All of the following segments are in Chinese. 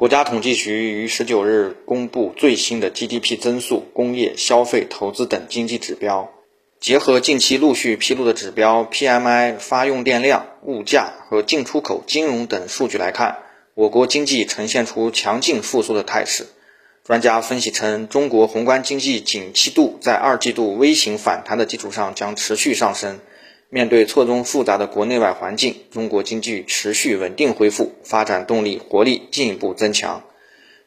国家统计局于十九日公布最新的 GDP 增速、工业、消费、投资等经济指标。结合近期陆续披露的指标、PMI、发用电量、物价和进出口、金融等数据来看，我国经济呈现出强劲复苏的态势。专家分析称，中国宏观经济景气度在二季度微型反弹的基础上将持续上升。面对错综复杂的国内外环境，中国经济持续稳定恢复，发展动力活力进一步增强。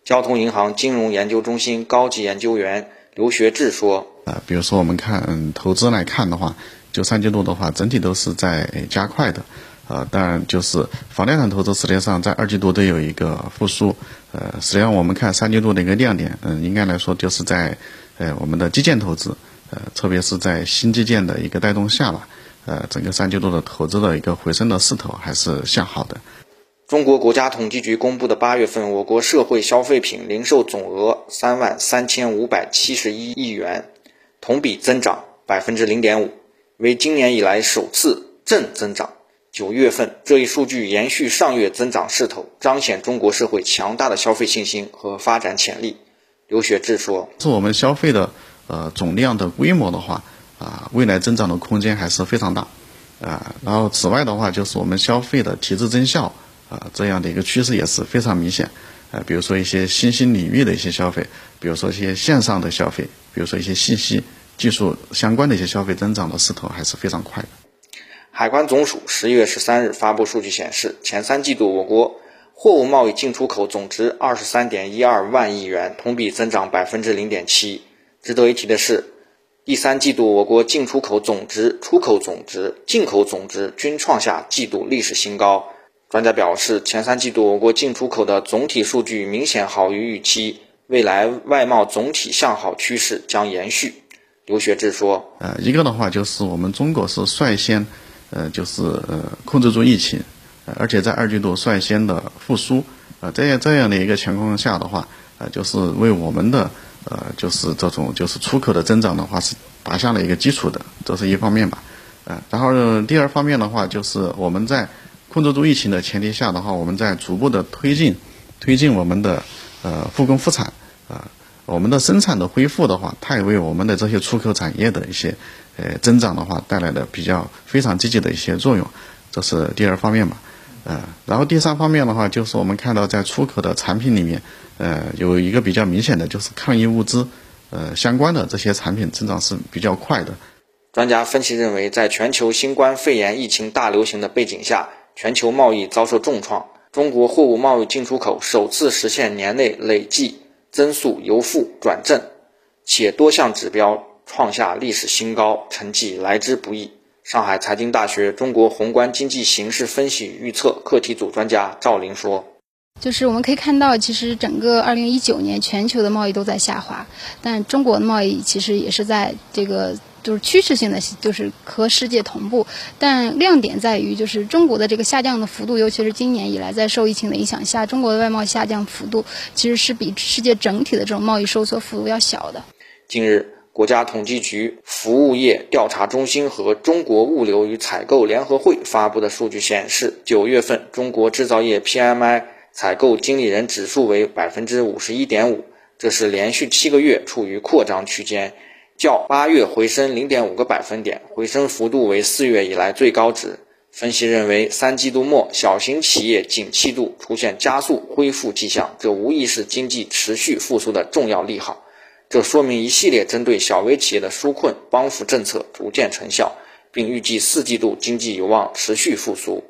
交通银行金融研究中心高级研究员刘学志说：“啊，比如说我们看投资来看的话，就三季度的话，整体都是在加快的。呃，当然就是房地产投资实际上在二季度都有一个复苏。呃，实际上我们看三季度的一个亮点，嗯，应该来说就是在呃我们的基建投资，呃，特别是在新基建的一个带动下吧。”呃，整个三季度的投资的一个回升的势头还是向好的。中国国家统计局公布的八月份我国社会消费品零售总额三万三千五百七十一亿元，同比增长百分之零点五，为今年以来首次正增长。九月份这一数据延续上月增长势头，彰显中国社会强大的消费信心和发展潜力。刘学志说：“是我们消费的呃总量的规模的话。”啊，未来增长的空间还是非常大，啊，然后此外的话，就是我们消费的提质增效啊，这样的一个趋势也是非常明显，啊，比如说一些新兴领域的一些消费，比如说一些线上的消费，比如说一些信息技术相关的一些消费增长的势头还是非常快的。海关总署十一月十三日发布数据显示，前三季度我国货物贸易进出口总值二十三点一二万亿元，同比增长百分之零点七。值得一提的是。第三季度，我国进出口总值、出口总值、进口总值均创下季度历史新高。专家表示，前三季度我国进出口的总体数据明显好于预期，未来外贸总体向好趋势将延续。刘学志说：“呃，一个的话就是我们中国是率先，呃，就是呃控制住疫情，而且在二季度率先的复苏，呃，这样这样的一个情况下的话，呃，就是为我们的。”呃，就是这种就是出口的增长的话是打下了一个基础的，这是一方面吧。呃，然后第二方面的话，就是我们在控制住疫情的前提下的话，我们在逐步的推进推进我们的呃复工复产啊，我们的生产的恢复的话，它也为我们的这些出口产业的一些呃增长的话带来的比较非常积极的一些作用，这是第二方面吧。呃，然后第三方面的话，就是我们看到在出口的产品里面，呃，有一个比较明显的就是抗疫物资，呃，相关的这些产品增长是比较快的。专家分析认为，在全球新冠肺炎疫情大流行的背景下，全球贸易遭受重创，中国货物贸易进出口首次实现年内累计增速由负转正，且多项指标创下历史新高，成绩来之不易。上海财经大学中国宏观经济形势分析预测课题组专家赵林说：“就是我们可以看到，其实整个二零一九年全球的贸易都在下滑，但中国的贸易其实也是在这个就是趋势性的，就是和世界同步。但亮点在于，就是中国的这个下降的幅度，尤其是今年以来在受疫情的影响下，中国的外贸下降幅度其实是比世界整体的这种贸易收缩幅度要小的。”近日。国家统计局服务业调查中心和中国物流与采购联合会发布的数据显示，九月份中国制造业 PMI 采购经理人指数为百分之五十一点五，这是连续七个月处于扩张区间，较八月回升零点五个百分点，回升幅度为四月以来最高值。分析认为，三季度末小型企业景气度出现加速恢复迹象，这无疑是经济持续复苏的重要利好。这说明一系列针对小微企业的纾困帮扶政策逐渐成效，并预计四季度经济有望持续复苏。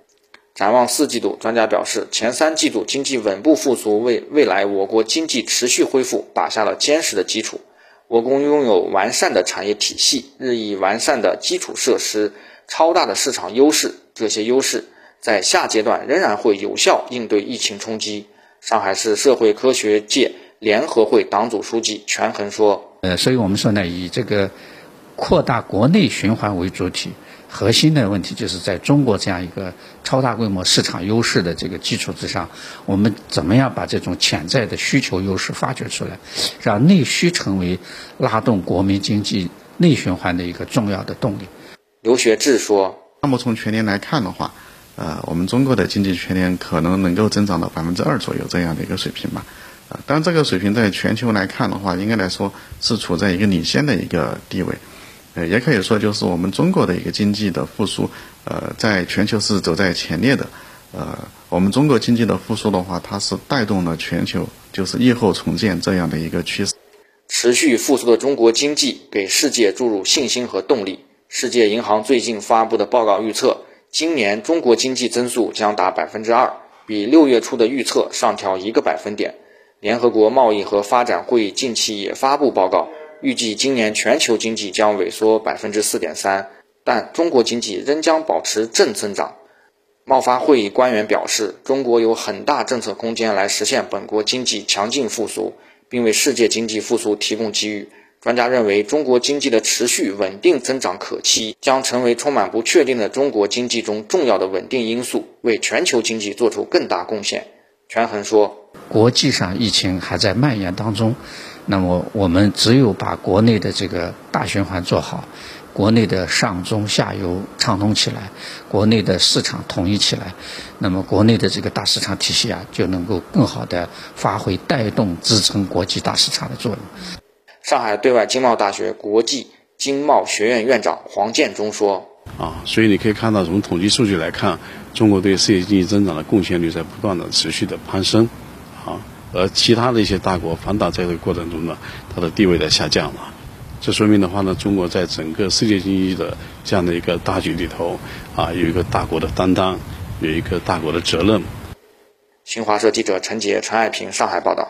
展望四季度，专家表示，前三季度经济稳步复苏，为未来我国经济持续恢复打下了坚实的基础。我国拥有完善的产业体系、日益完善的基础设施、超大的市场优势，这些优势在下阶段仍然会有效应对疫情冲击。上海市社会科学界。联合会党组书记权衡说：“呃，所以我们说呢，以这个扩大国内循环为主体，核心的问题就是在中国这样一个超大规模市场优势的这个基础之上，我们怎么样把这种潜在的需求优势发掘出来，让内需成为拉动国民经济内循环的一个重要的动力。”刘学志说：“那么从全年来看的话，呃，我们中国的经济全年可能能够增长到百分之二左右这样的一个水平吧。啊，当这个水平在全球来看的话，应该来说是处在一个领先的一个地位。呃，也可以说就是我们中国的一个经济的复苏，呃，在全球是走在前列的。呃，我们中国经济的复苏的话，它是带动了全球就是疫后重建这样的一个趋势。持续复苏的中国经济给世界注入信心和动力。世界银行最近发布的报告预测，今年中国经济增速将达百分之二，比六月初的预测上调一个百分点。联合国贸易和发展会议近期也发布报告，预计今年全球经济将萎缩百分之四点三，但中国经济仍将保持正增长。贸发会议官员表示，中国有很大政策空间来实现本国经济强劲复苏，并为世界经济复苏提供机遇。专家认为，中国经济的持续稳定增长可期，将成为充满不确定的中国经济中重要的稳定因素，为全球经济做出更大贡献。权衡说，国际上疫情还在蔓延当中，那么我们只有把国内的这个大循环做好，国内的上中下游畅通起来，国内的市场统一起来，那么国内的这个大市场体系啊，就能够更好的发挥带动支撑国际大市场的作用。上海对外经贸大学国际经贸学院院长黄建中说：“啊，所以你可以看到，从统计数据来看，中国对世界经济增长的贡献率在不断的持续的攀升，啊，而其他的一些大国反倒在这个过程中呢，它的地位在下降了。这说明的话呢，中国在整个世界经济的这样的一个大局里头，啊，有一个大国的担当，有一个大国的责任。”新华社记者陈杰、陈爱平上海报道。